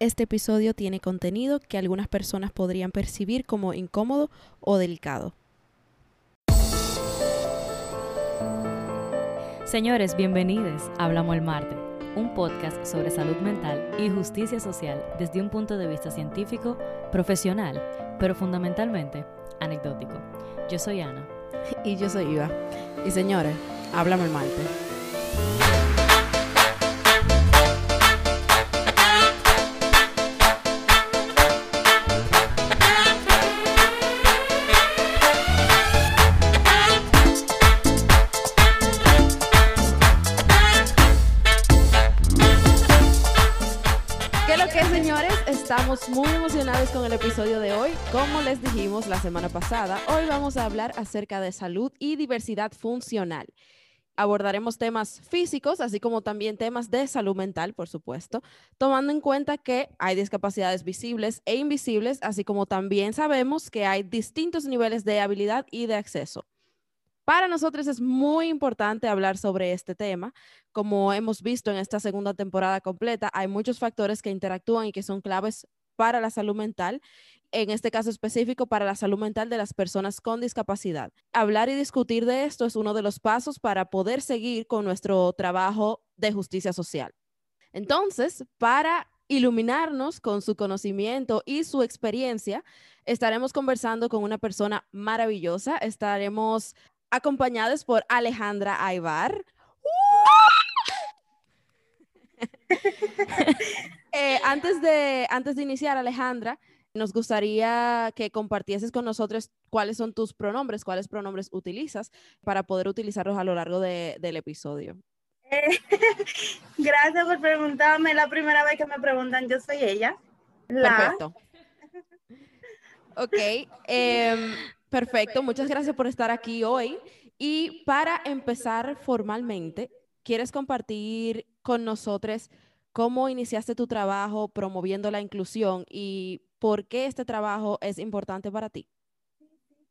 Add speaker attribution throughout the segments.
Speaker 1: este episodio tiene contenido que algunas personas podrían percibir como incómodo o delicado.
Speaker 2: Señores, bienvenidos a Hablamos el Martes, un podcast sobre salud mental y justicia social desde un punto de vista científico, profesional, pero fundamentalmente anecdótico. Yo soy Ana.
Speaker 1: Y yo soy Iva. Y señores, Hablamos el Martes. Estamos muy emocionados con el episodio de hoy. Como les dijimos la semana pasada, hoy vamos a hablar acerca de salud y diversidad funcional. Abordaremos temas físicos, así como también temas de salud mental, por supuesto, tomando en cuenta que hay discapacidades visibles e invisibles, así como también sabemos que hay distintos niveles de habilidad y de acceso. Para nosotros es muy importante hablar sobre este tema. Como hemos visto en esta segunda temporada completa, hay muchos factores que interactúan y que son claves para la salud mental, en este caso específico para la salud mental de las personas con discapacidad. Hablar y discutir de esto es uno de los pasos para poder seguir con nuestro trabajo de justicia social. Entonces, para iluminarnos con su conocimiento y su experiencia, estaremos conversando con una persona maravillosa. Estaremos acompañados por Alejandra Aybar. Eh, antes, de, antes de iniciar, Alejandra, nos gustaría que compartieses con nosotros cuáles son tus pronombres, cuáles pronombres utilizas para poder utilizarlos a lo largo del episodio.
Speaker 3: gracias por preguntarme. La primera vez que me preguntan, yo soy ella.
Speaker 1: Perfecto. Ok. Em, Perfecto, muchas gracias por estar aquí hoy. Y para empezar formalmente, ¿quieres compartir con nosotros cómo iniciaste tu trabajo promoviendo la inclusión y por qué este trabajo es importante para ti?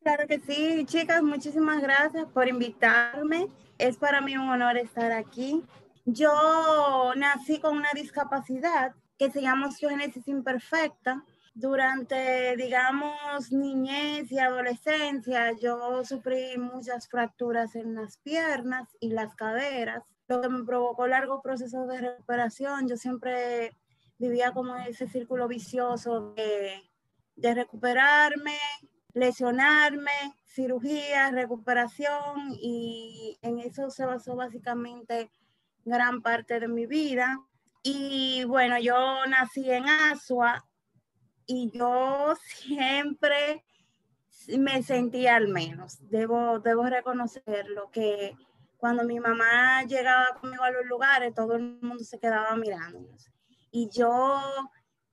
Speaker 3: Claro que sí, chicas, muchísimas gracias por invitarme. Es para mí un honor estar aquí. Yo nací con una discapacidad que se llama osteogénesis imperfecta durante, digamos, niñez y adolescencia, yo sufrí muchas fracturas en las piernas y las caderas, lo que me provocó largos procesos de recuperación. Yo siempre vivía como ese círculo vicioso de, de recuperarme, lesionarme, cirugía, recuperación y en eso se basó básicamente gran parte de mi vida. Y bueno, yo nací en Asua, y yo siempre me sentía al menos, debo, debo reconocerlo, que cuando mi mamá llegaba conmigo a los lugares, todo el mundo se quedaba mirándonos. Y yo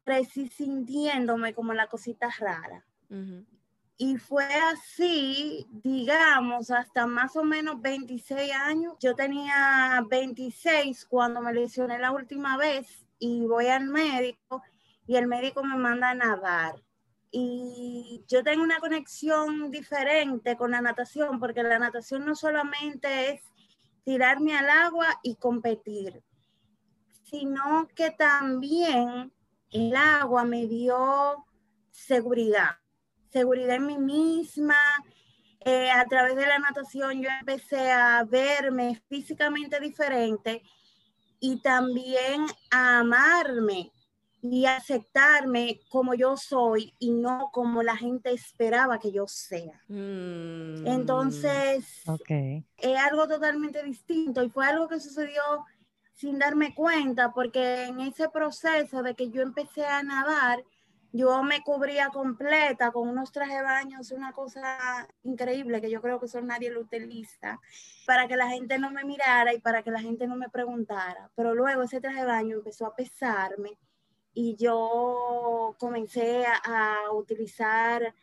Speaker 3: crecí sintiéndome como la cosita rara. Y fue así, digamos, hasta más o menos 26 años. Yo tenía 26 cuando me lesioné la última vez y voy al médico y el médico me manda a nadar. Y yo tengo una conexión diferente con la natación, porque la natación no solamente es tirarme al agua y competir, sino que también el agua me dio seguridad, seguridad en mí misma. Eh, a través de la natación yo empecé a verme físicamente diferente y también a amarme y aceptarme como yo soy y no como la gente esperaba que yo sea. Mm, Entonces, es algo totalmente distinto y fue algo que sucedió sin darme cuenta porque en ese proceso de que yo empecé a nadar, yo me cubría completa con unos trajes de baños, una cosa increíble que yo creo que eso nadie lo utiliza, para que la gente no me mirara y para que la gente no me preguntara. Pero luego ese traje de baño empezó a pesarme y yo comencé a, utilizar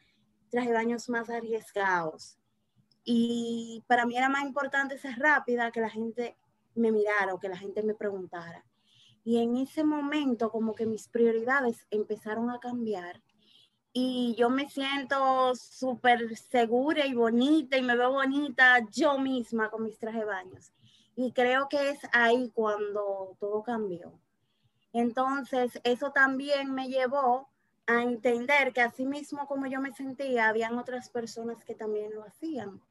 Speaker 3: trajes de baños más arriesgados. Y para mí era más importante ser rápida que la gente me mirara o que la gente me preguntara. Y en ese momento como que mis prioridades empezaron a cambiar y yo me siento súper segura y bonita y me veo bonita yo misma con mis trajes de baños. Y creo que es ahí cuando todo cambió Entonces, eso también me llevó a entender que así mismo como yo me sentía, habían otras personas que también lo hacían.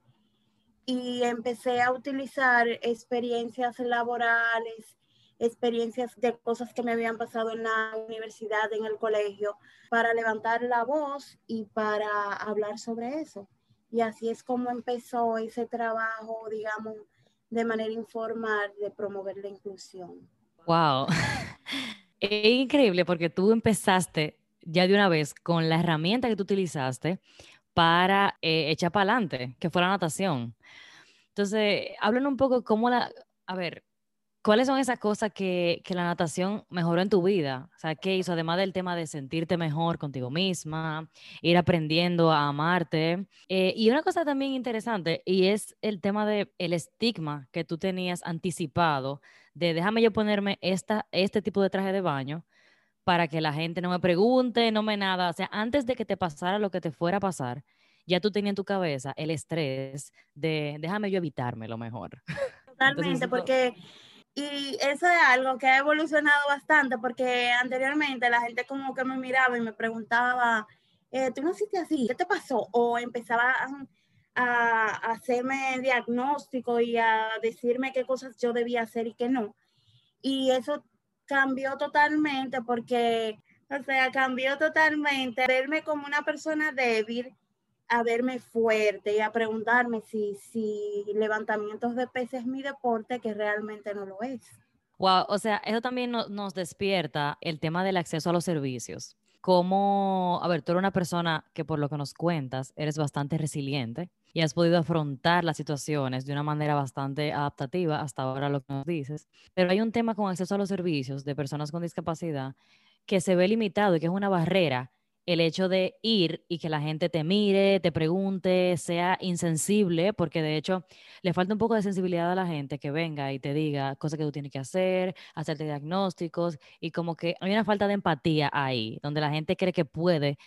Speaker 3: Y empecé a utilizar experiencias laborales, experiencias de cosas que me habían pasado en la universidad, en el colegio, para levantar la voz y para hablar sobre eso. Y así es como empezó ese trabajo, digamos, de manera informal de promover la inclusión.
Speaker 2: Wow. Es increíble porque tú empezaste ya de una vez con la herramienta que tú utilizaste para eh, echar para adelante, que fue la natación. Entonces, hablen un poco cómo la, a ver, ¿cuáles son esas cosas que, que, la natación mejoró en tu vida? O sea, ¿qué hizo? Además del tema de sentirte mejor contigo misma, ir aprendiendo a amarte. Eh, y una cosa también interesante, y es el tema del el estigma que tú tenías anticipado de déjame yo ponerme esta, este tipo de traje de baño para que la gente no me pregunte, no me nada. O sea, antes de que te pasara lo que te fuera a pasar, ya tú tenías en tu cabeza el estrés de déjame yo evitarme lo mejor.
Speaker 3: Totalmente, porque y eso es algo que ha evolucionado bastante, porque anteriormente la gente como que me miraba y me preguntaba, eh, ¿tú no hiciste así? ¿Qué te pasó? O empezaba a, hacerme diagnóstico y a decirme qué cosas yo debía hacer y qué no. Y eso cambió totalmente porque, o sea, cambió totalmente verme como una persona débil a verme fuerte y a preguntarme si, si levantamientos de peces es mi deporte, que realmente no lo es.
Speaker 2: Wow, o sea, eso también nos despierta el tema del acceso a los servicios. Como, a ver, tú eres una persona que por lo que nos cuentas, eres bastante resiliente y has podido afrontar las situaciones de una manera bastante adaptativa hasta ahora lo que nos dices. Pero hay un tema con acceso a los servicios de personas con discapacidad que se ve limitado y que es una barrera el hecho de ir y que la gente te mire, te pregunte, sea insensible, porque de hecho le falta un poco de sensibilidad a la gente que venga y te diga cosas que tú tienes que hacer, hacerte diagnósticos, y como que hay una falta de empatía ahí, donde la gente cree que puede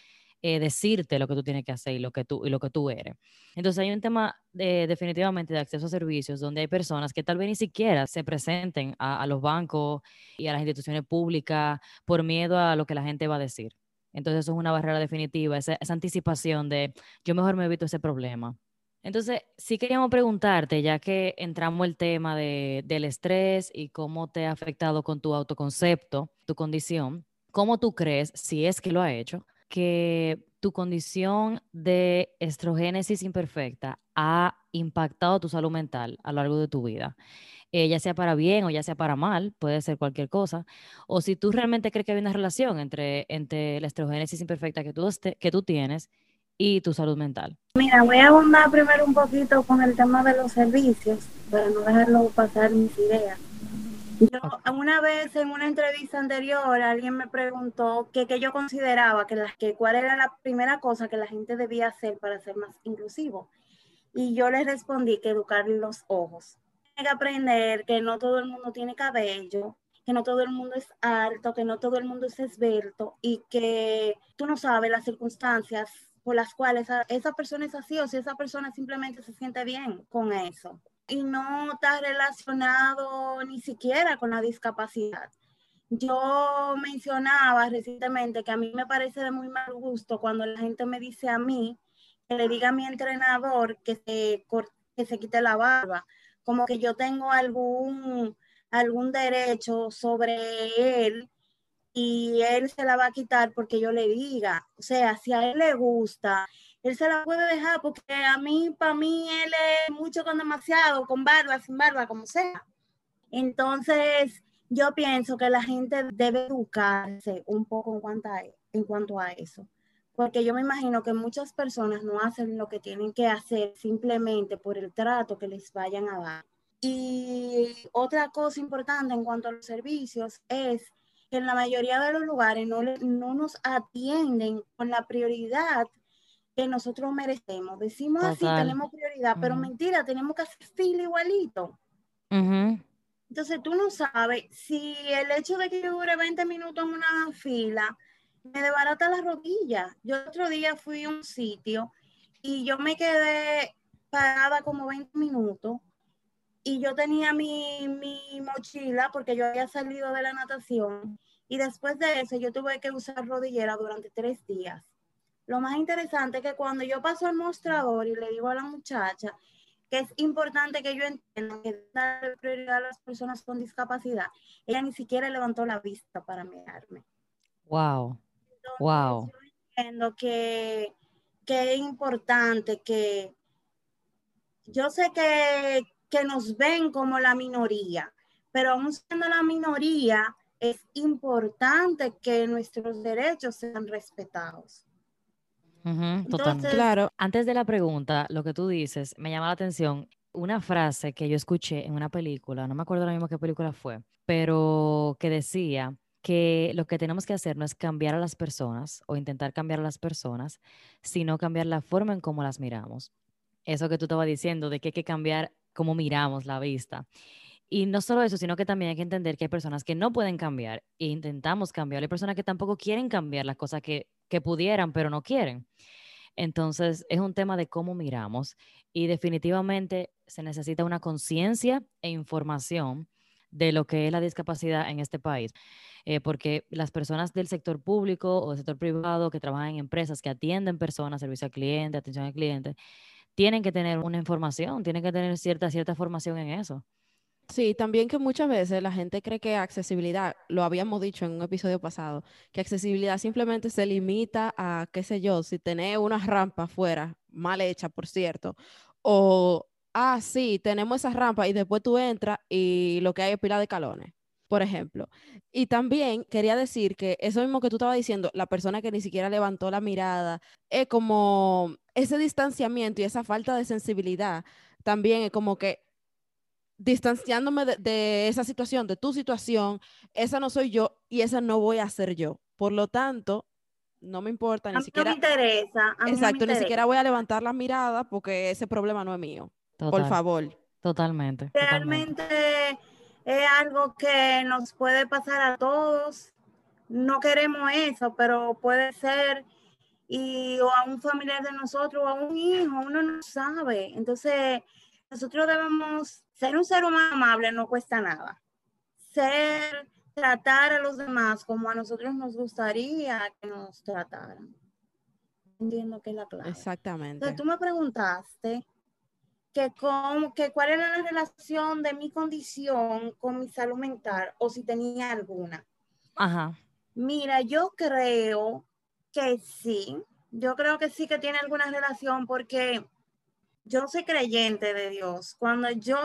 Speaker 2: eh, decirte lo que tú tienes que hacer y lo que tú, y lo que tú eres. Entonces hay un tema de, definitivamente de acceso a servicios donde hay personas que tal vez ni siquiera se presenten a los bancos y a las instituciones públicas por miedo a lo que la gente va a decir. Entonces eso es una barrera definitiva, esa, anticipación de yo mejor me evito ese problema. Entonces, sí queríamos preguntarte, ya que entramos el tema de, del estrés y cómo te ha afectado con tu autoconcepto, tu condición, ¿cómo tú crees, si es que lo ha hecho, que tu condición de estrogénesis imperfecta ha impactado tu salud mental a lo largo de tu vida? Eh, ya sea para bien o ya sea para mal, puede ser cualquier cosa, o si tú realmente crees que hay una relación entre, entre la estrogénesis imperfecta que tú, que tú tienes y tu salud mental.
Speaker 3: Mira, voy a abundar primero un poquito con el tema de los servicios, para no dejarlo pasar mis ideas. Yo una vez en una entrevista anterior alguien me preguntó qué yo consideraba que, las, que cuál era la primera cosa que la gente debía hacer para ser más inclusivo. Y yo les respondí que educar los ojos que aprender que no todo el mundo tiene cabello, que no todo el mundo es alto, que no todo el mundo es esbelto y que tú no sabes las circunstancias por las cuales esa, persona es así o si esa persona simplemente se siente bien con eso. Y no está relacionado ni siquiera con la discapacidad. Yo mencionaba recientemente que a mí me parece de muy mal gusto cuando la gente me dice a mí que le diga a mi entrenador que se, que se quite la barba como que yo tengo algún, algún derecho sobre él y él se la va a quitar porque yo le diga. O sea, si a él le gusta, él se la puede dejar porque a mí, para mí, él es mucho con demasiado, con barba, sin barba, como sea. Entonces, yo pienso que la gente debe educarse un poco en cuanto a, en cuanto a eso. Porque yo me imagino que muchas personas no hacen lo que tienen que hacer simplemente por el trato que les vayan a dar. Y otra cosa importante en cuanto a los servicios es que en la mayoría de los lugares no, no nos atienden con la prioridad que nosotros merecemos. Decimos así, tenemos prioridad, pero mentira, tenemos que asistir igualito. Entonces tú no sabes si el hecho de que dure 20 minutos en una fila me desbarata la rodilla. Yo otro día fui a un sitio y yo me quedé parada como 20 minutos y yo tenía mi, mi mochila porque yo había salido de la natación Y después de eso, yo tuve que usar rodillera durante tres días. Lo más interesante es que cuando yo paso al mostrador y le digo a la muchacha que es importante que yo entienda que dar prioridad a las personas con discapacidad, ella ni siquiera levantó la vista para mirarme.
Speaker 2: Wow. Wow.
Speaker 3: Yo entiendo que, que es importante que yo sé que, que nos ven como la minoría, pero aún siendo la minoría, es importante que nuestros derechos sean respetados.
Speaker 2: totalmente. Claro, antes de la pregunta, lo que tú dices me llama la atención una frase que yo escuché en una película, no me acuerdo ahora mismo qué película fue, pero que decía que lo que tenemos que hacer no es cambiar a las personas o intentar cambiar a las personas, sino cambiar la forma en cómo las miramos. Eso que tú estabas diciendo, de que hay que cambiar cómo miramos la vista. Y no solo eso, sino que también hay que entender que hay personas que no pueden cambiar e intentamos cambiar. Hay personas que tampoco quieren cambiar las cosas que, que pudieran, pero no quieren. Entonces, es un tema de cómo miramos y definitivamente se necesita una conciencia e información de lo que es la discapacidad en este país. Eh, porque las personas del sector público o del sector privado que trabajan en empresas que atienden personas, servicio al cliente, atención al cliente, tienen que tener una información, tienen que tener cierta, cierta formación en eso.
Speaker 1: Sí, también que muchas veces la gente cree que accesibilidad, lo habíamos dicho en un episodio pasado, que accesibilidad simplemente se limita a, qué sé yo, si tenés una rampa afuera, mal hecha, por cierto, o, ah, sí, tenemos esa rampa y después tú entras y lo que hay es pila de calones, por ejemplo. Y también quería decir que eso mismo que tú estabas diciendo, la persona que ni siquiera levantó la mirada, es como ese distanciamiento y esa falta de sensibilidad, también es como que distanciándome de, esa situación, de tu situación, esa no soy yo y esa no voy a ser yo. Por lo tanto, no me importa, ni siquiera.
Speaker 3: No me interesa.
Speaker 1: exacto, ni siquiera voy a levantar la mirada porque ese problema no es mío. Por favor.
Speaker 2: Totalmente.
Speaker 3: Realmente es algo que nos puede pasar a todos. No queremos eso, pero puede ser y o a un familiar de nosotros o a un hijo, uno no sabe. Entonces, nosotros debemos ser un ser humano amable, no cuesta nada. Ser, tratar a los demás como a nosotros nos gustaría que nos trataran. Entiendo que es la clave.
Speaker 1: Exactamente.
Speaker 3: Entonces, tú me preguntaste que, cómo, que cuál era la relación de mi condición con mi salud mental o si tenía alguna.
Speaker 2: Ajá.
Speaker 3: Mira, yo creo que sí. Yo creo que sí que tiene alguna relación porque yo soy creyente de Dios. Cuando yo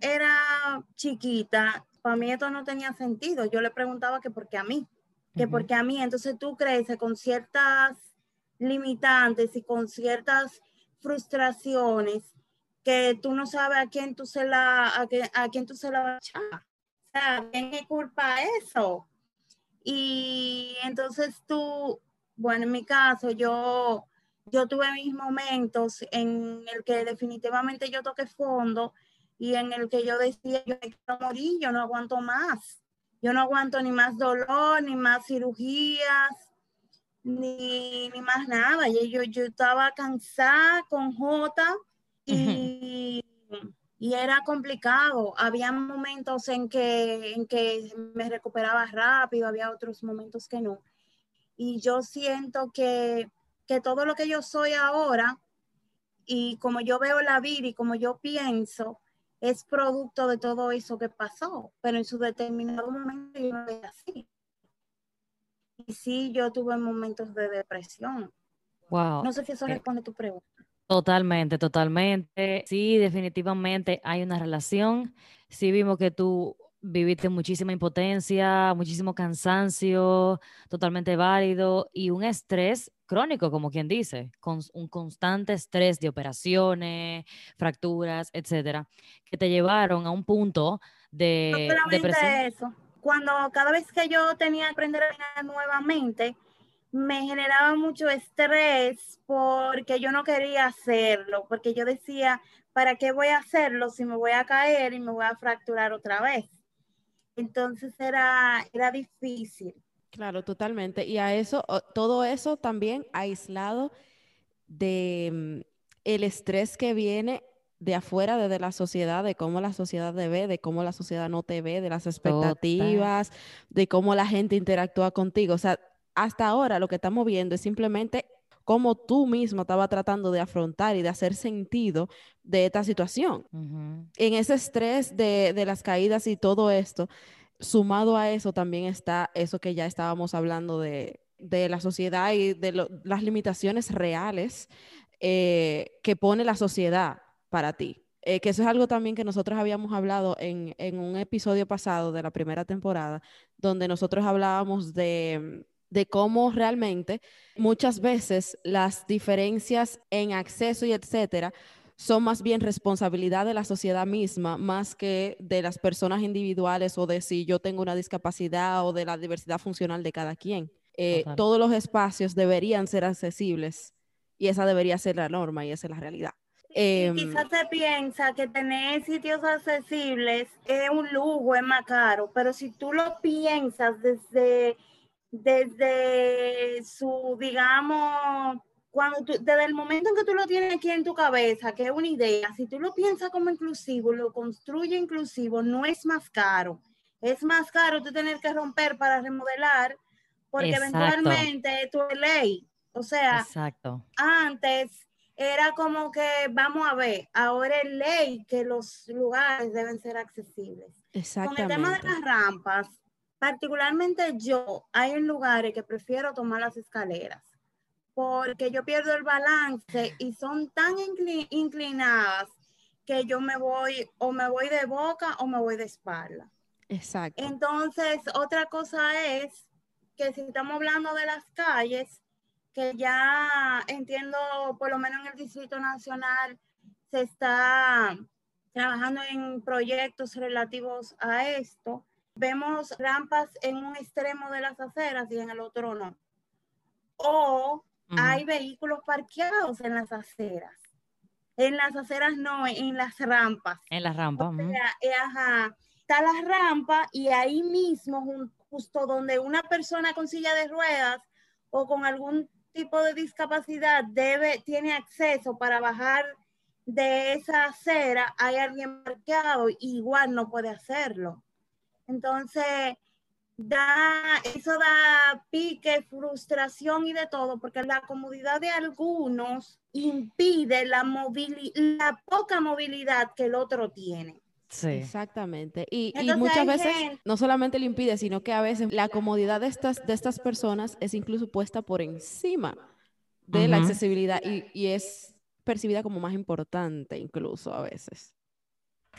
Speaker 3: era chiquita, para mí esto no tenía sentido. Yo le preguntaba que por qué a mí, que por qué a mí. Entonces tú creces con ciertas limitantes y con ciertas frustraciones que tú no sabes a quién tú se la, a, a quién tú se la vas a echar. O sea, ¿quién es culpa eso? Y entonces tú, bueno, en mi caso, yo yo tuve mis momentos en el que definitivamente yo toqué fondo y en el que yo decía, yo me quiero morir, yo no aguanto más. Yo no aguanto ni más dolor, ni más cirugías, ni, ni más nada. Y yo, yo estaba cansada con J y, y, era complicado. Había momentos en que, en que me recuperaba rápido, había otros momentos que no. Y yo siento que que todo lo que yo soy ahora y como yo veo la vida y como yo pienso, es producto de todo eso que pasó, pero en su determinado momento yo no era así. Y sí, yo tuve momentos de depresión.
Speaker 2: Wow.
Speaker 3: No sé si eso eh, responde a tu pregunta.
Speaker 2: Totalmente, totalmente. Sí, definitivamente hay una relación. Sí vimos que tú viviste muchísima impotencia, muchísimo cansancio, totalmente válido y un estrés crónico, como quien dice, con un constante estrés de operaciones, fracturas, etcétera, que te llevaron a un punto de depresión.
Speaker 3: Eso. Cuando cada vez que yo tenía que aprender a nuevamente, me generaba mucho estrés porque yo no quería hacerlo, porque yo decía, ¿para qué voy a hacerlo si me voy a caer y me voy a fracturar otra vez? Entonces era, era difícil.
Speaker 1: Claro, totalmente. Y a eso, todo eso también aislado de mm, el estrés que viene de afuera, desde la sociedad, de cómo la sociedad te ve, de cómo la sociedad no te ve, de las expectativas, de cómo la gente interactúa contigo. O sea, hasta ahora lo que estamos viendo es simplemente cómo tú mismo estaba tratando de afrontar y de hacer sentido de esta situación. En ese estrés de, de las caídas y todo esto, sumado a eso también está eso que ya estábamos hablando de, de la sociedad y de las limitaciones reales eh, que pone la sociedad para ti. Eh, que eso es algo también que nosotros habíamos hablado en, en, un episodio pasado de la primera temporada, donde nosotros hablábamos de, de cómo realmente muchas veces las diferencias en acceso y etcétera son más bien responsabilidad de la sociedad misma, más que de las personas individuales o de si yo tengo una discapacidad o de la diversidad funcional de cada quien. Eh, todos los espacios deberían ser accesibles y esa debería ser la norma y esa es la realidad.
Speaker 3: Em, quizás se piensa que tener sitios accesibles es un lujo, es más caro, pero si tú lo piensas desde, desde su, digamos, cuando tú, desde el momento en que tú lo tienes aquí en tu cabeza, que es una idea, si tú lo piensas como inclusivo, lo construye inclusivo, no es más caro. Es más caro tú tener que romper para remodelar, porque eventualmente tú es ley. O sea, antes era como que, vamos a ver, ahora es ley que los lugares deben ser accesibles. Con el tema de las rampas, particularmente yo, hay en lugares que prefiero tomar las escaleras porque yo pierdo el balance y son tan inclinadas que yo me voy o me voy de boca o me voy de espalda.
Speaker 1: Exacto.
Speaker 3: Entonces, otra cosa es que si estamos hablando de las calles, que ya entiendo, por lo menos en el Distrito Nacional, se está trabajando en proyectos relativos a esto. Vemos rampas en un extremo de las aceras y en el otro no. O hay vehículos parqueados en las aceras. En las aceras no, en las rampas.
Speaker 2: En las rampas.
Speaker 3: Eh, ajá. Está la rampa y ahí mismo, justo donde una persona con silla de ruedas o con algún tipo de discapacidad debe, tiene acceso para bajar de esa acera, hay alguien parqueado, igual no puede hacerlo. Entonces, da, eso da pique, frustración y de todo, porque la comodidad de algunos impide la, la poca movilidad que el otro tiene.
Speaker 1: Sí. Exactamente. Y, muchas veces no solamente le impide, sino que a veces la comodidad de estas, de estas personas es incluso puesta por encima de la accesibilidad y, y es percibida como más importante incluso a veces.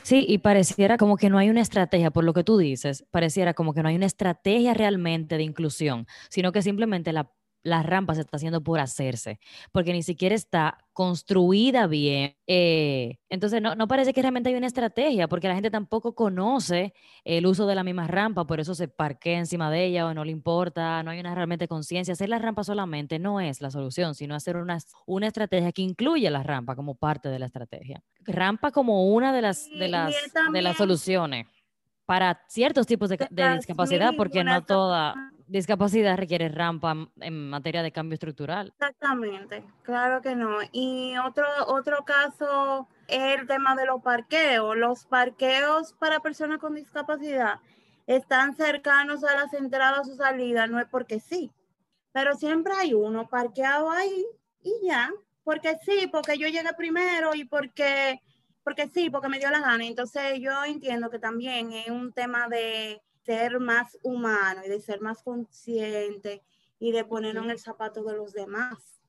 Speaker 2: Sí, y pareciera como que no hay una estrategia, por lo que tú dices, pareciera como que no hay una estrategia realmente de inclusión, sino que simplemente la la rampa se está haciendo por hacerse, porque ni siquiera está construida bien. Eh, entonces, no, parece que realmente hay una estrategia, porque la gente tampoco conoce el uso de la misma rampa, por eso se parquea encima de ella o no le importa, no hay una realmente conciencia. Hacer la rampa solamente no es la solución, sino hacer una, una estrategia que incluya la rampa como parte de la estrategia. Rampa como una de las, de las, de las soluciones para ciertos tipos de, de discapacidad, porque no toda discapacidad requiere rampa en materia de cambio estructural.
Speaker 3: Exactamente, claro que no. Y otro, otro caso es el tema de los parqueos. Los parqueos para personas con discapacidad están cercanos a las entradas o salidas, no es porque sí, pero siempre hay uno parqueado ahí y ya, porque sí, porque yo llegué primero y porque, porque sí, porque me dio la gana. Entonces yo entiendo que también es un tema de ser más humano y de ser más consciente y de ponernos en el zapato de los demás.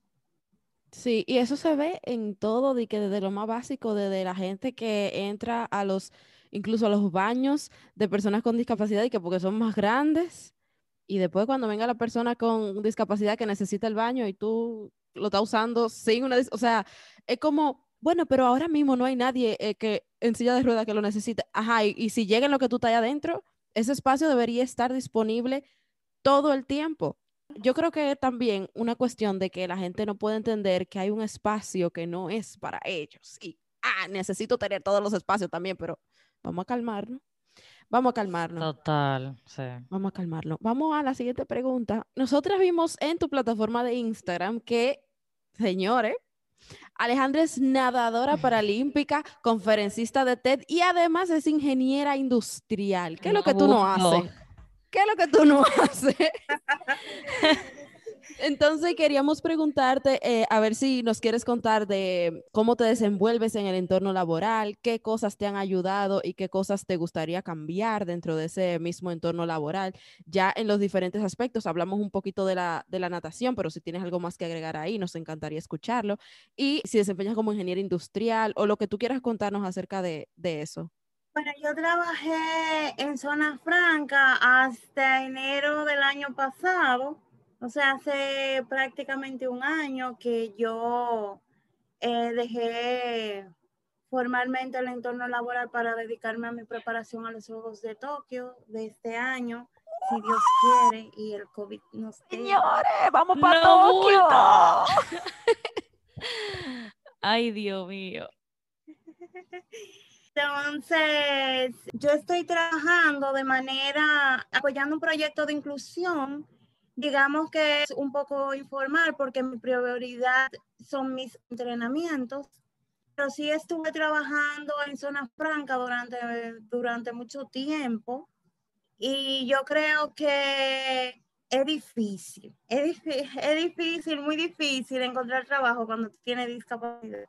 Speaker 1: Sí, y eso se ve en todo, de que desde lo más básico, desde la gente que entra a los, incluso a los baños de personas con discapacidad y que porque son más grandes, y después cuando venga la persona con discapacidad que necesita el baño y tú lo estás usando sin una, o sea, es como, bueno, pero ahora mismo no hay nadie eh, que en silla de ruedas que lo necesite. Ajá, y, y si llega en lo que tú estás adentro, ese espacio debería estar disponible todo el tiempo. Yo creo que también una cuestión de que la gente no puede entender que hay un espacio que no es para ellos. Y, ah, necesito tener todos los espacios también, pero vamos a calmarnos. Vamos a calmarnos.
Speaker 2: Total, sí.
Speaker 1: Vamos a calmarnos. Vamos a la siguiente pregunta. Nosotras vimos en tu plataforma de Instagram que, señores, Alejandra es nadadora paralímpica, conferencista de TED y además es ingeniera industrial. ¿Qué es lo que tú no haces? ¿Qué es lo que tú no haces? Entonces queríamos preguntarte, eh, a ver si nos quieres contar de cómo te desenvuelves en el entorno laboral, qué cosas te han ayudado y qué cosas te gustaría cambiar dentro de ese mismo entorno laboral. Ya en los diferentes aspectos, hablamos un poquito de la, de la natación, pero si tienes algo más que agregar ahí, nos encantaría escucharlo. Y si desempeñas como ingeniero industrial o lo que tú quieras contarnos acerca de, de eso.
Speaker 3: Bueno, yo trabajé en Zona Franca hasta enero del año pasado o sea, hace prácticamente un año que yo eh, dejé formalmente el entorno laboral para dedicarme a mi preparación a los Juegos de Tokio de este año, si Dios quiere, y el COVID nos
Speaker 1: Señores, vamos para Tokio.
Speaker 2: Ay, Dios mío.
Speaker 3: Entonces, yo estoy trabajando de manera, apoyando un proyecto de inclusión digamos que es un poco informal porque mi prioridad son mis entrenamientos, pero sí estuve trabajando en zona franca durante, durante mucho tiempo y yo creo que es difícil, es, es difícil, muy difícil encontrar trabajo cuando tienes discapacidad.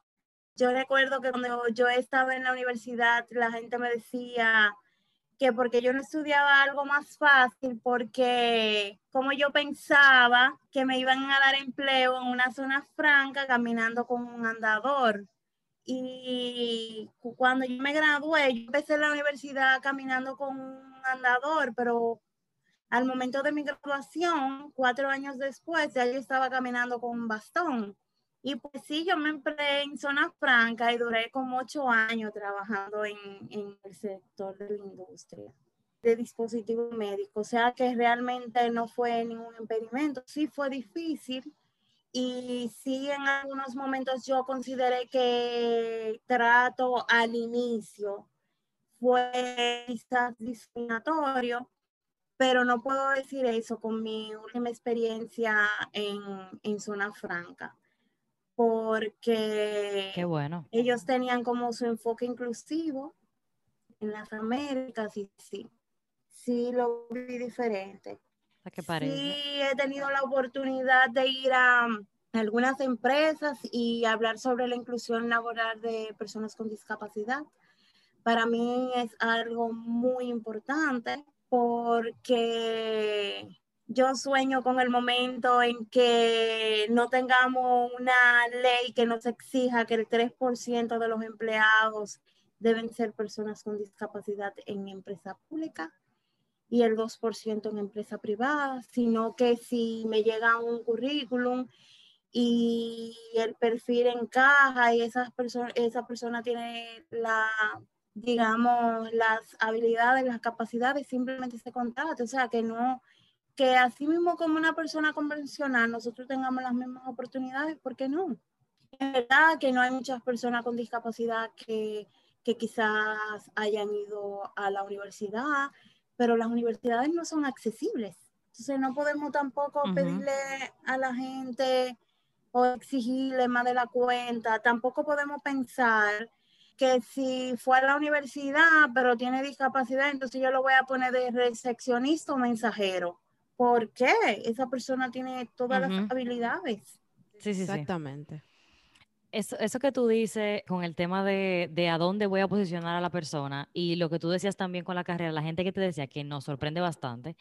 Speaker 3: Yo recuerdo que cuando yo estaba en la universidad, la gente me decía, que porque yo no estudiaba algo más fácil, porque como yo pensaba que me iban a dar empleo en una zona franca caminando con un andador. Y cuando yo me gradué, yo empecé la universidad caminando con un andador, pero al momento de mi graduación, cuatro años después, ya yo estaba caminando con un bastón. Y pues sí, yo me empleé en zona franca y duré como ocho años trabajando en, el sector de la industria de dispositivos médicos. O sea que realmente no fue ningún impedimento. Sí fue difícil y sí en algunos momentos yo consideré que trato al inicio fue quizás discriminatorio, pero no puedo decir eso con mi última experiencia en, en zona franca porque
Speaker 2: Qué bueno.
Speaker 3: ellos tenían como su enfoque inclusivo en las Américas y sí, sí lo vi diferente.
Speaker 2: parece?
Speaker 3: Sí he tenido la oportunidad de ir a algunas empresas y hablar sobre la inclusión laboral de personas con discapacidad. Para mí es algo muy importante porque yo sueño con el momento en que no tengamos una ley que nos exija que el 3% de los empleados deben ser personas con discapacidad en empresa pública y el 2% en empresa privada, sino que si me llega un currículum y el perfil encaja y esa persona, esa persona tiene la, digamos, las habilidades, las capacidades, simplemente se contrata, o sea, que no que así mismo como una persona convencional nosotros tengamos las mismas oportunidades, ¿por qué no? Es verdad que no hay muchas personas con discapacidad que, que quizás hayan ido a la universidad, pero las universidades no son accesibles. Entonces no podemos tampoco pedirle a la gente o exigirle más de la cuenta. Tampoco podemos pensar que si fue a la universidad pero tiene discapacidad, entonces yo lo voy a poner de recepcionista o mensajero. ¿Por qué? Esa persona tiene todas las habilidades.
Speaker 2: Sí, sí,
Speaker 1: Exactamente.
Speaker 2: Eso, eso, que tú dices con el tema de, de, a dónde voy a posicionar a la persona y lo que tú decías también con la carrera, la gente que te decía que nos sorprende bastante,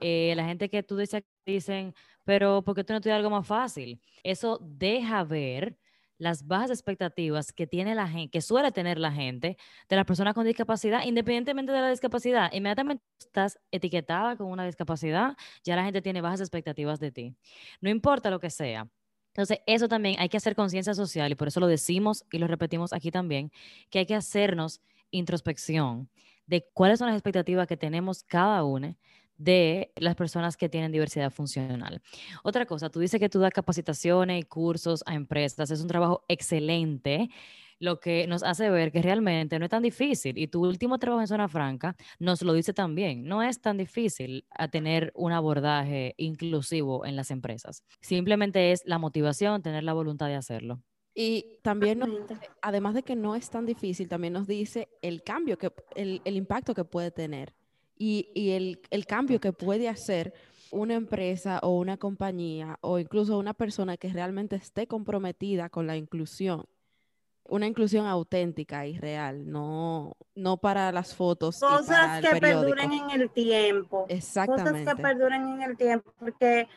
Speaker 2: eh, la gente que tú decías que dicen, pero ¿por qué tú no estudias algo más fácil? Eso deja ver las bajas expectativas que tiene la gente, que suele tener la gente de las personas con discapacidad, independientemente de la discapacidad. Inmediatamente estás etiquetada con una discapacidad, ya la gente tiene bajas expectativas de ti. No importa lo que sea. Entonces, eso también hay que hacer conciencia social y por eso lo decimos y lo repetimos aquí también, que hay que hacernos introspección de cuáles son las expectativas que tenemos cada uno de las personas que tienen diversidad funcional. Otra cosa, tú dices que tú das capacitaciones y cursos a empresas, es un trabajo excelente, lo que nos hace ver que realmente no es tan difícil. Y tu último trabajo en Zona Franca nos lo dice también, no es tan difícil a tener un abordaje inclusivo en las empresas. Simplemente es la motivación, tener la voluntad de hacerlo.
Speaker 1: Y también, además de que no es tan difícil, también nos dice el cambio, que, el, el impacto que puede tener y, y el, el, cambio que puede hacer una empresa o una compañía o incluso una persona que realmente esté comprometida con la inclusión. Una inclusión auténtica y real, no, no para las fotos.
Speaker 3: Cosas que perduren en el tiempo.
Speaker 1: Exactamente.
Speaker 3: Cosas que perduren en el tiempo, porque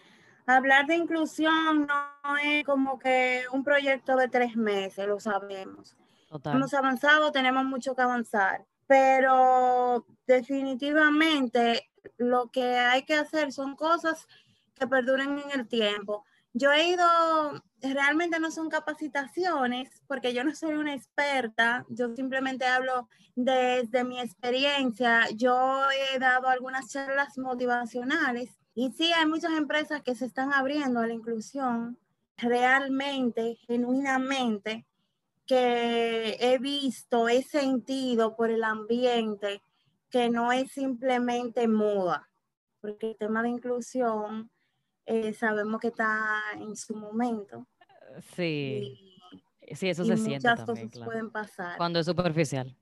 Speaker 3: hablar de inclusión no es como que un proyecto de tres meses, lo sabemos. Hemos avanzado, tenemos mucho que avanzar, pero definitivamente lo que hay que hacer son cosas que perduren en el tiempo. Yo he ido, realmente no son capacitaciones, porque yo no soy una experta, yo simplemente hablo desde mi experiencia. Yo he dado algunas charlas motivacionales y sí, hay muchas empresas que se están abriendo a la inclusión realmente, genuinamente, que he visto, he sentido por el ambiente que no es simplemente moda, porque el tema de inclusión eh, sabemos que está en su momento.
Speaker 2: Sí, sí, eso se siente.
Speaker 3: Muchas cosas pueden pasar.
Speaker 2: Cuando es superficial.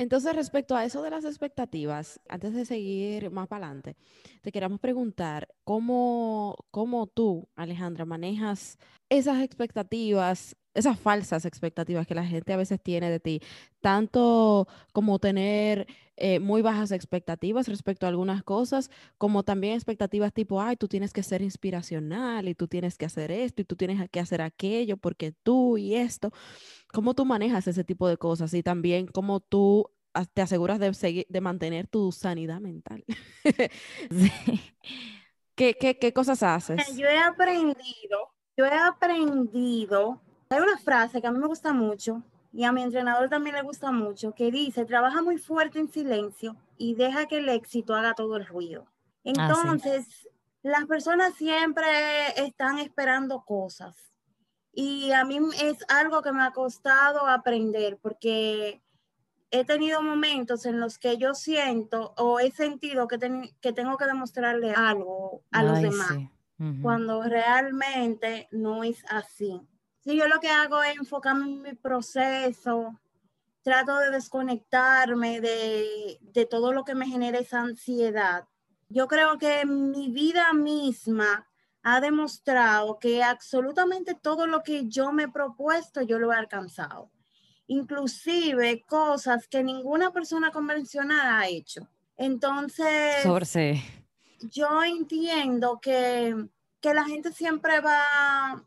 Speaker 1: Entonces, respecto a eso de las expectativas, antes de seguir más para adelante, te queremos preguntar cómo, cómo tú, Alejandra, manejas esas expectativas, esas falsas expectativas que la gente a veces tiene de ti, tanto como tener eh, muy bajas expectativas respecto a algunas cosas, como también expectativas tipo, ay, tú tienes que ser inspiracional y tú tienes que hacer esto y tú tienes que hacer aquello porque tú y esto. ¿Cómo tú manejas ese tipo de cosas? Y también cómo tú te aseguras de, seguir, de mantener tu sanidad mental. ¿Qué, qué, qué cosas haces?
Speaker 3: Yo he aprendido, yo he aprendido, hay una frase que a mí me gusta mucho y a mi entrenador también le gusta mucho, que dice, trabaja muy fuerte en silencio y deja que el éxito haga todo el ruido. Ah, Entonces, las personas siempre están esperando cosas y a mí es algo que me ha costado aprender porque he tenido momentos en los que yo siento o he sentido que, que tengo que demostrarle algo a los demás, cuando realmente no es así. Si yo lo que hago es enfocarme en mi proceso, trato de desconectarme de, de todo lo que me genera esa ansiedad. Yo creo que mi vida misma ha demostrado que absolutamente todo lo que yo me he propuesto, yo lo he alcanzado. Inclusive cosas que ninguna persona convencional ha hecho. Entonces, yo entiendo que, que la gente siempre va,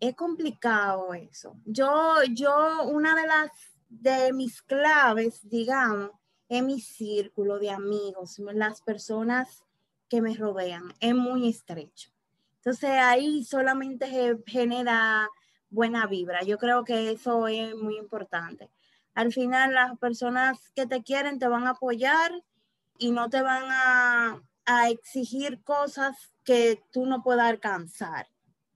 Speaker 3: es complicado eso. Yo, yo, una de las, de mis claves, digamos, es mi círculo de amigos, las personas que me rodean, es muy estrecho. Entonces ahí solamente genera buena vibra. Yo creo que eso es muy importante. Al final las personas que te quieren te van a apoyar y no te van a, exigir cosas que tú no puedas alcanzar.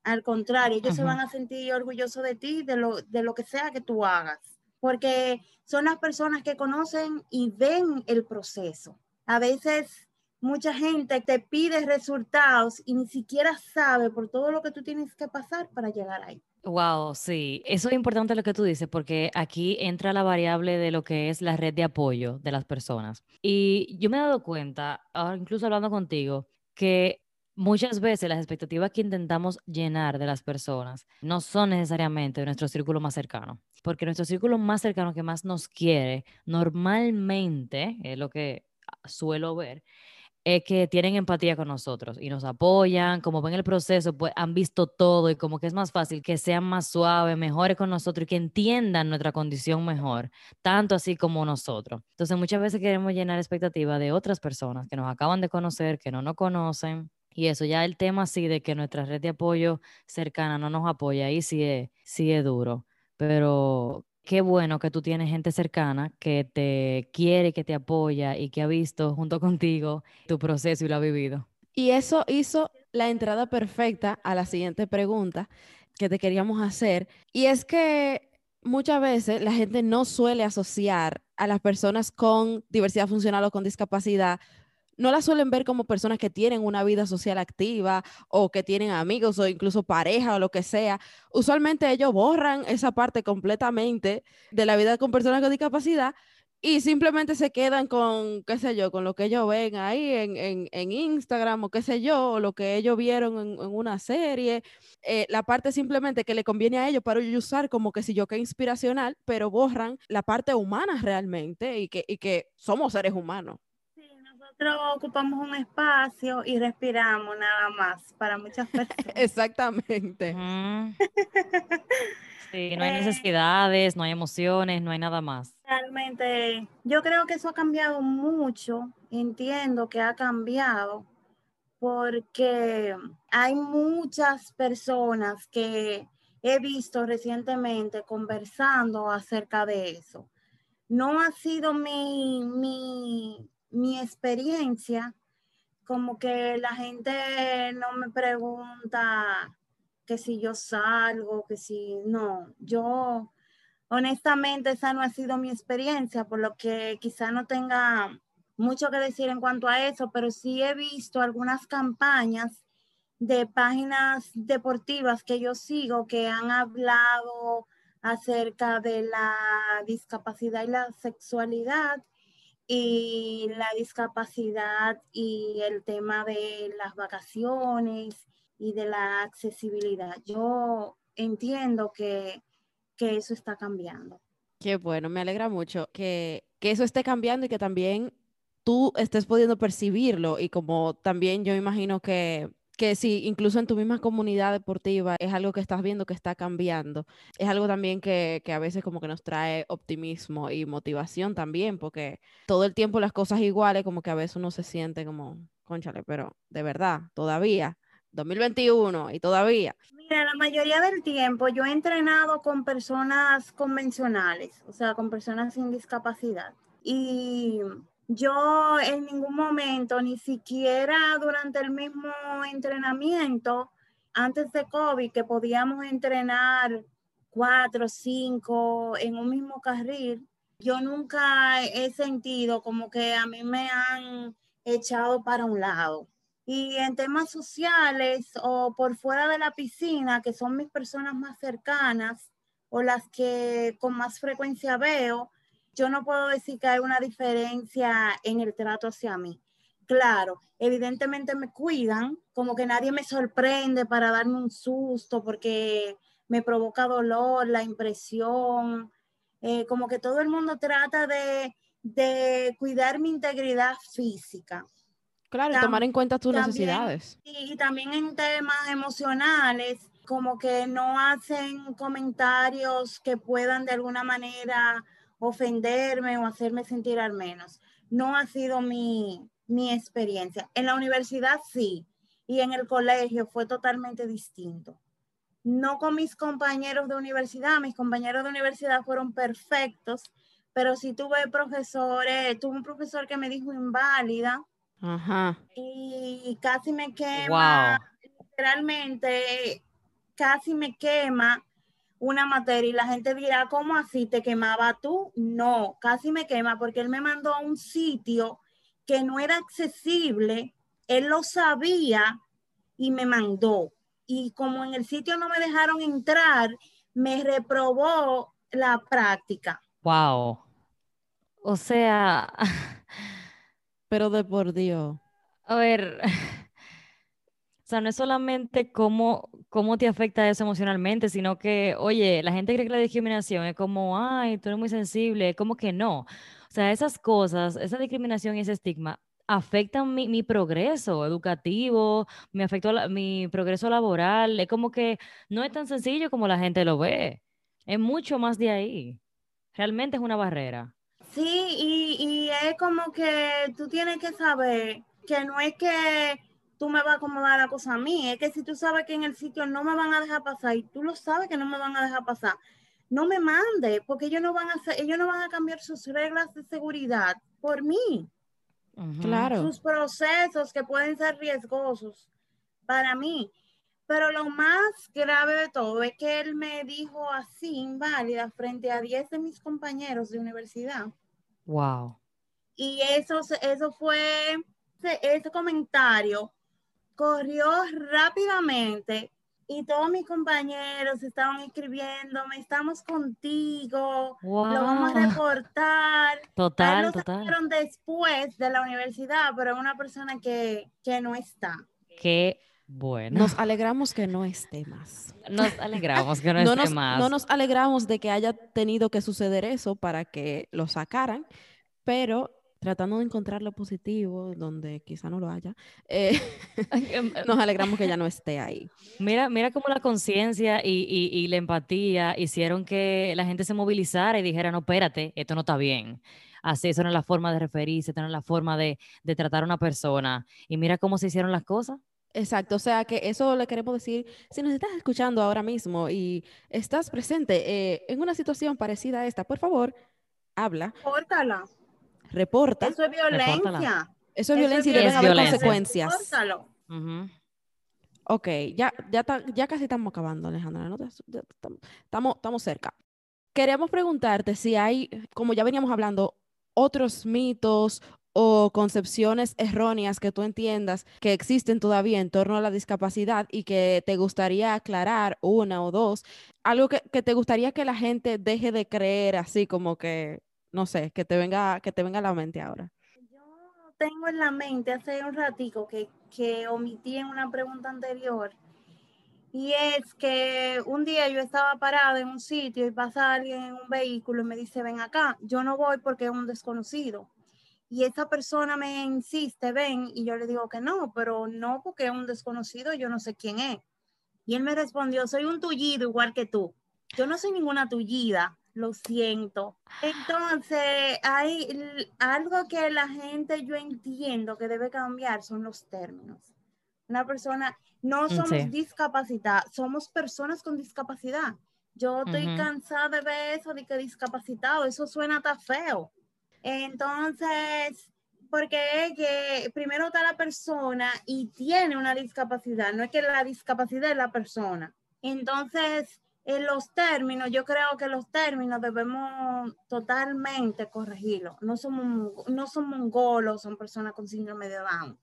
Speaker 3: Al contrario, ellos se van a sentir orgullosos de ti, de lo, de lo que sea que tú hagas, porque son las personas que conocen y ven el proceso. A veces mucha gente te pide resultados y ni siquiera sabe por todo lo que tú tienes que pasar para llegar ahí.
Speaker 2: Wow, sí, eso es importante lo que tú dices porque aquí entra la variable de lo que es la red de apoyo de las personas. Y yo me he dado cuenta, incluso hablando contigo, que muchas veces las expectativas que intentamos llenar de las personas no son necesariamente de nuestro círculo más cercano, porque nuestro círculo más cercano que más nos quiere, normalmente, es lo que suelo ver, es que tienen empatía con nosotros y nos apoyan, como ven el proceso, pues han visto todo y como que es más fácil que sean más suaves, mejores con nosotros y que entiendan nuestra condición mejor, tanto así como nosotros. Entonces muchas veces queremos llenar expectativas de otras personas que nos acaban de conocer, que no nos conocen. Y eso ya el tema así de que nuestra red de apoyo cercana no nos apoya, ahí sí es, sí es duro. Pero qué bueno que tú tienes gente cercana que te quiere, que te apoya y que ha visto junto contigo tu proceso y lo ha vivido.
Speaker 1: Y eso hizo la entrada perfecta a la siguiente pregunta que te queríamos hacer. Y es que muchas veces la gente no suele asociar a las personas con diversidad funcional o con discapacidad no las suelen ver como personas que tienen una vida social activa o que tienen amigos o incluso pareja o lo que sea. Usualmente ellos borran esa parte completamente de la vida con personas con discapacidad y simplemente se quedan con, qué sé yo, con lo que ellos ven ahí en, en, Instagram o qué sé yo, lo que ellos vieron en, una serie. Eh, la parte simplemente que le conviene a ellos para usar como que si yo que inspiracional, pero borran la parte humana realmente y que, y que somos seres humanos.
Speaker 3: Nosotros ocupamos un espacio y respiramos nada más para muchas personas.
Speaker 1: Exactamente.
Speaker 2: Sí, no hay eh, necesidades, no hay emociones, no hay nada más.
Speaker 3: Realmente, yo creo que eso ha cambiado mucho, entiendo que ha cambiado, porque hay muchas personas que he visto recientemente conversando acerca de eso. No ha sido mi, mi, mi experiencia, como que la gente no me pregunta que si yo salgo, que si no, yo honestamente esa no ha sido mi experiencia, por lo que quizá no tenga mucho que decir en cuanto a eso, pero sí he visto algunas campañas de páginas deportivas que yo sigo que han hablado acerca de la discapacidad y la sexualidad y la discapacidad y el tema de las vacaciones y de la accesibilidad. Yo entiendo que, eso está cambiando.
Speaker 1: Qué bueno, me alegra mucho que, que eso esté cambiando y que también tú estés pudiendo percibirlo y como también yo imagino que, que si incluso en tu misma comunidad deportiva es algo que estás viendo que está cambiando, es algo también que, que, a veces como que nos trae optimismo y motivación también, porque todo el tiempo las cosas iguales como que a veces uno se siente como, conchale, pero de verdad, todavía 2021 y todavía.
Speaker 3: Mira, la mayoría del tiempo yo he entrenado con personas convencionales, o sea, con personas sin discapacidad. Y yo en ningún momento, ni siquiera durante el mismo entrenamiento, antes de COVID, que podíamos entrenar cuatro, cinco en un mismo carril, yo nunca he sentido como que a mí me han echado para un lado. Y en temas sociales o por fuera de la piscina, que son mis personas más cercanas o las que con más frecuencia veo, yo no puedo decir que hay una diferencia en el trato hacia mí. Claro, evidentemente me cuidan, como que nadie me sorprende para darme un susto porque me provoca dolor, la impresión, eh, como que todo el mundo trata de, de cuidar mi integridad física.
Speaker 1: Claro, y tomar en cuenta tus necesidades.
Speaker 3: Y, también en temas emocionales, como que no hacen comentarios que puedan de alguna manera ofenderme o hacerme sentir al menos. No ha sido mi, mi experiencia. En la universidad sí, y en el colegio fue totalmente distinto. No con mis compañeros de universidad, mis compañeros de universidad fueron perfectos, pero sí tuve profesores, tuve un profesor que me dijo inválida, Ajá. Y casi me quema, literalmente, casi me quema una materia y la gente dirá, ¿cómo así te quemaba tú? No, casi me quema porque él me mandó a un sitio que no era accesible, él lo sabía y me mandó. Y como en el sitio no me dejaron entrar, me reprobó la práctica.
Speaker 2: Wow. O sea,
Speaker 1: pero de por Dios.
Speaker 2: A ver, sea, no es solamente cómo, cómo te afecta eso emocionalmente, sino que, oye, la gente cree que la discriminación es como, ay, tú eres muy sensible, como que no. O sea, esas cosas, esa discriminación y ese estigma afectan mi, mi progreso educativo, me afectó mi progreso laboral. Es como que no es tan sencillo como la gente lo ve. Es mucho más de ahí. Realmente es una barrera.
Speaker 3: Sí, y, es como que tú tienes que saber que no es que tú me vas a acomodar la cosa a mí, es que si tú sabes que en el sitio no me van a dejar pasar y tú lo sabes que no me van a dejar pasar, no me mande, porque ellos no van a hacer, ellos no van a cambiar sus reglas de seguridad por mí.
Speaker 1: Claro.
Speaker 3: Sus procesos que pueden ser riesgosos para mí. Pero lo más grave de todo es que él me dijo así, inválida, frente a 10 de mis compañeros de universidad.
Speaker 2: Wow.
Speaker 3: Y eso, eso fue ese comentario corrió rápidamente y todos mis compañeros estaban escribiéndome, estamos contigo, lo vamos a reportar.
Speaker 2: Total,
Speaker 3: lo
Speaker 2: total.
Speaker 3: después de la universidad, pero es una persona que, que no está.
Speaker 2: Qué bueno.
Speaker 1: Nos alegramos que no esté más.
Speaker 2: Nos alegramos que no, esté
Speaker 1: nos,
Speaker 2: más.
Speaker 1: No nos alegramos de que haya tenido que suceder eso para que lo sacaran, pero tratando de encontrar lo positivo donde quizá no lo haya, eh, nos alegramos que ya no esté ahí.
Speaker 2: Mira, mira cómo la conciencia y, y, la empatía hicieron que la gente se movilizara y dijera, no, espérate, esto no está bien. Así, eso no es la forma de referirse, esto no es la forma de, de tratar a una persona. Y mira cómo se hicieron las cosas.
Speaker 1: Exacto, o sea que eso le queremos decir, si nos estás escuchando ahora mismo y estás presente eh, en una situación parecida a esta, por favor, habla.
Speaker 3: Córtala
Speaker 1: reporta.
Speaker 3: Eso es violencia.
Speaker 1: Eso es violencia y debe haber consecuencias. Ok, ya, ya, ya casi estamos acabando, Alejandra. estamos, estamos cerca. Queríamos preguntarte si hay, como ya veníamos hablando, otros mitos o concepciones erróneas que tú entiendas que existen todavía en torno a la discapacidad y que te gustaría aclarar una o dos, algo que, que te gustaría que la gente deje de creer así como que no sé, que te venga, que te venga a la mente ahora.
Speaker 3: Yo tengo en la mente hace un ratico que, que omití en una pregunta anterior. Y es que un día yo estaba parada en un sitio y pasa alguien en un vehículo y me dice, ven acá, yo no voy porque es un desconocido. Y esa persona me insiste, ven, y yo le digo que no, pero no porque es un desconocido, yo no sé quién es. Y él me respondió, soy un tullido igual que tú. Yo no soy ninguna tullida, lo siento. Entonces, hay algo que la gente yo entiendo que debe cambiar son los términos. Una persona, no somos discapacitados, somos personas con discapacidad. Yo estoy cansada de ver eso de que discapacitado, eso suena tan feo. Entonces, porque es que primero está la persona y tiene una discapacidad, no es que la discapacidad es la persona. Entonces, en los términos, yo creo que los términos debemos totalmente corregirlos. No somos, no son mongolos, son personas con síndrome de Down.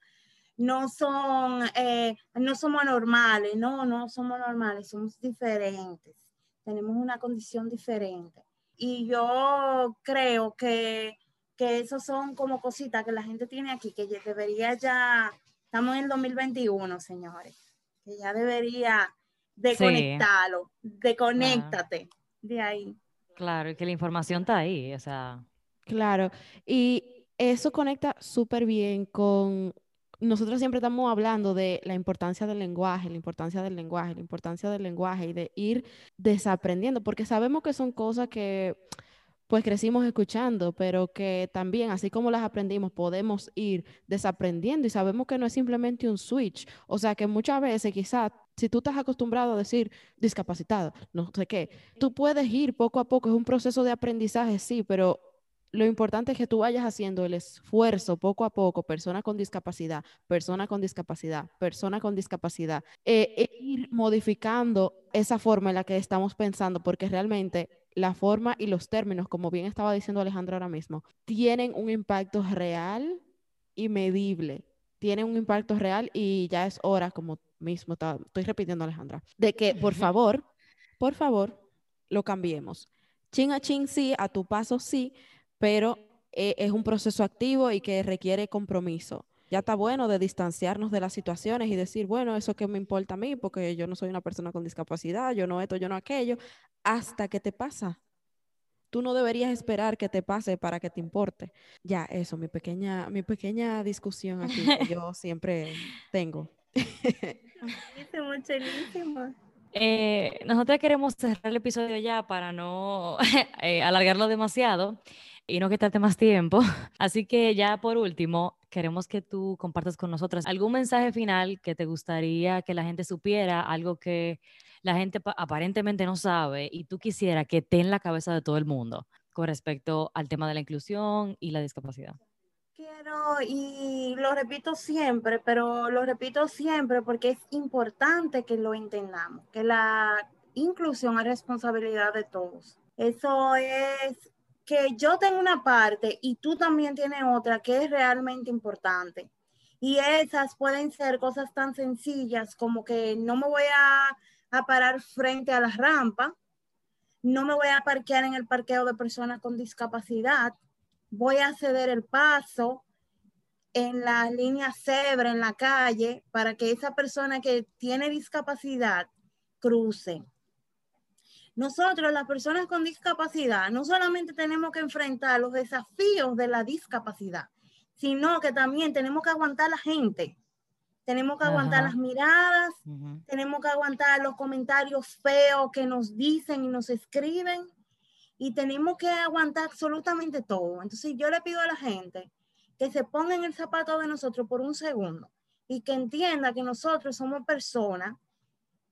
Speaker 3: No son, eh, no somos normales, no, no somos normales, somos diferentes. Tenemos una condición diferente. Y yo creo que, que eso son como cositas que la gente tiene aquí, que debería ya, estamos en el 2021, señores, que ya debería desconectarlo, desconéctate de ahí.
Speaker 2: Claro, y que la información está ahí, o sea.
Speaker 1: Claro, y eso conecta súper bien con, nosotros siempre estamos hablando de la importancia del lenguaje, la importancia del lenguaje, la importancia del lenguaje y de ir desaprendiendo, porque sabemos que son cosas que pues crecimos escuchando, pero que también, así como las aprendimos, podemos ir desaprendiendo y sabemos que no es simplemente un switch. O sea que muchas veces quizás si tú estás acostumbrado a decir discapacitado, no sé qué, tú puedes ir poco a poco, es un proceso de aprendizaje, sí, pero lo importante es que tú vayas haciendo el esfuerzo poco a poco, persona con discapacidad, persona con discapacidad, persona con discapacidad, eh, e ir modificando esa forma en la que estamos pensando, porque realmente la forma y los términos, como bien estaba diciendo Alejandro ahora mismo, tienen un impacto real y medible. Tienen un impacto real y ya es hora, como mismo estoy repitiendo Alejandra, de que por favor, por favor, lo cambiemos. Chin a chin sí, a tu paso sí, pero eh, es un proceso activo y que requiere compromiso. Ya está bueno de distanciarnos de las situaciones y decir, bueno, eso que me importa a mí, porque yo no soy una persona con discapacidad, yo no esto, yo no aquello, hasta que te pasa. Tú no deberías esperar que te pase para que te importe. Ya, eso, mi pequeña, mi pequeña discusión aquí que yo siempre tengo.
Speaker 2: Eh, nosotros queremos cerrar el episodio ya para no eh, alargarlo demasiado y no quitarte más tiempo. Así que ya por último, queremos que tú compartas con nosotros algún mensaje final que te gustaría que la gente supiera, algo que la gente aparentemente no sabe y tú quisiera que esté en la cabeza de todo el mundo con respecto al tema de la inclusión y la discapacidad.
Speaker 3: Quiero, y lo repito siempre, pero lo repito siempre porque es importante que lo entendamos, que la inclusión es responsabilidad de todos. Eso es que yo tengo una parte y tú también tienes otra que es realmente importante. Y esas pueden ser cosas tan sencillas como que no me voy a, parar frente a la rampa, no me voy a parquear en el parqueo de personas con discapacidad, voy a ceder el paso en la línea cebra en la calle para que esa persona que tiene discapacidad cruce. Nosotros, las personas con discapacidad, no solamente tenemos que enfrentar los desafíos de la discapacidad, sino que también tenemos que aguantar la gente. Tenemos que aguantar las miradas, tenemos que aguantar los comentarios feos que nos dicen y nos escriben y tenemos que aguantar absolutamente todo. Entonces yo le pido a la gente que se ponga en el zapato de nosotros por un segundo y que entienda que nosotros somos personas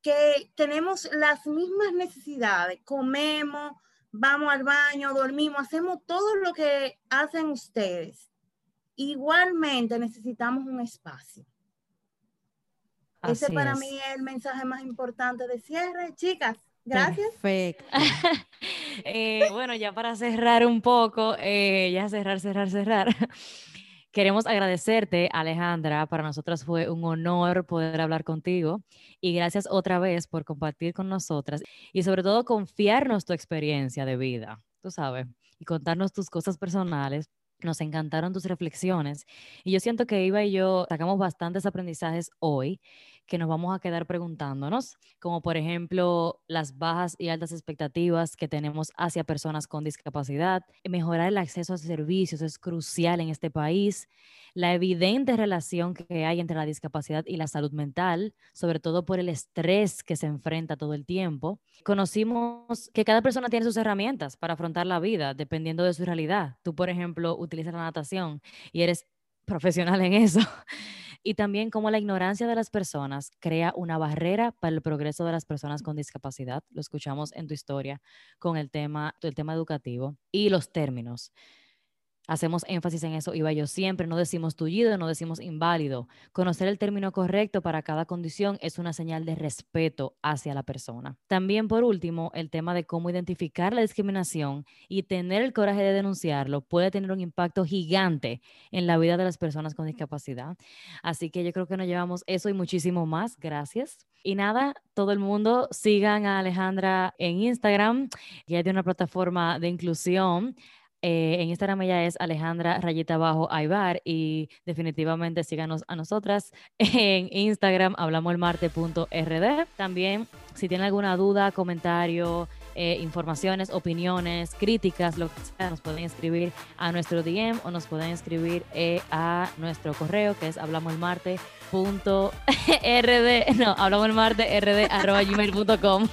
Speaker 3: que tenemos las mismas necesidades, comemos, vamos al baño, dormimos, hacemos todo lo que hacen ustedes. Igualmente necesitamos un espacio. Ese para mí es el mensaje más importante de cierre. Chicas, gracias.
Speaker 2: Perfecto. Eh, bueno, ya para cerrar un poco, eh, ya cerrar, cerrar, cerrar. Queremos agradecerte, Alejandra. Para nosotras fue un honor poder hablar contigo y gracias otra vez por compartir con nosotras y sobre todo confiarnos tu experiencia de vida, tú sabes, y contarnos tus cosas personales. Nos encantaron tus reflexiones y yo siento que Iba y yo sacamos bastantes aprendizajes hoy que nos vamos a quedar preguntándonos, como por ejemplo las bajas y altas expectativas que tenemos hacia personas con discapacidad, mejorar el acceso a servicios es crucial en este país, la evidente relación que hay entre la discapacidad y la salud mental, sobre todo por el estrés que se enfrenta todo el tiempo. Conocimos que cada persona tiene sus herramientas para afrontar la vida dependiendo de su realidad. Tú, por ejemplo, utilizas la natación y eres profesional en eso y también cómo la ignorancia de las personas crea una barrera para el progreso de las personas con discapacidad. Lo escuchamos en tu historia con el tema, el tema educativo y los términos. Hacemos énfasis en eso, Iba yo siempre, no decimos tullido, no decimos inválido. Conocer el término correcto para cada condición es una señal de respeto hacia la persona. También, por último, el tema de cómo identificar la discriminación y tener el coraje de denunciarlo puede tener un impacto gigante en la vida de las personas con discapacidad. Así que yo creo que nos llevamos eso y muchísimo más. Gracias. Y nada, todo el mundo sigan a Alejandra en Instagram, que tiene una plataforma de inclusión eh, en Instagram ella es Alejandra Rayita Bajo Aybar y definitivamente síganos a nosotras en Instagram hablamosmarte.rd. También si tienen alguna duda, comentario, eh, informaciones, opiniones, críticas, lo que sea, nos pueden escribir a nuestro DM o nos pueden escribir eh, a nuestro correo que es hablamosmarte.rd, no, hablamosmarte.rd.gmail.com.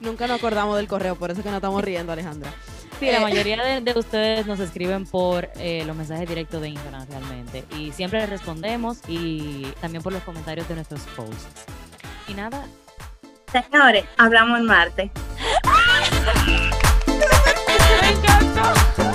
Speaker 1: Nunca nos acordamos del correo, por eso que nos estamos riendo, Alejandra.
Speaker 2: Sí, la eh, mayoría de, ustedes nos escriben por eh, los mensajes directos de Instagram realmente. Y siempre les respondemos y también por los comentarios de nuestros posts. Y nada.
Speaker 3: Señores, hablamos el martes. ¡Me encantó!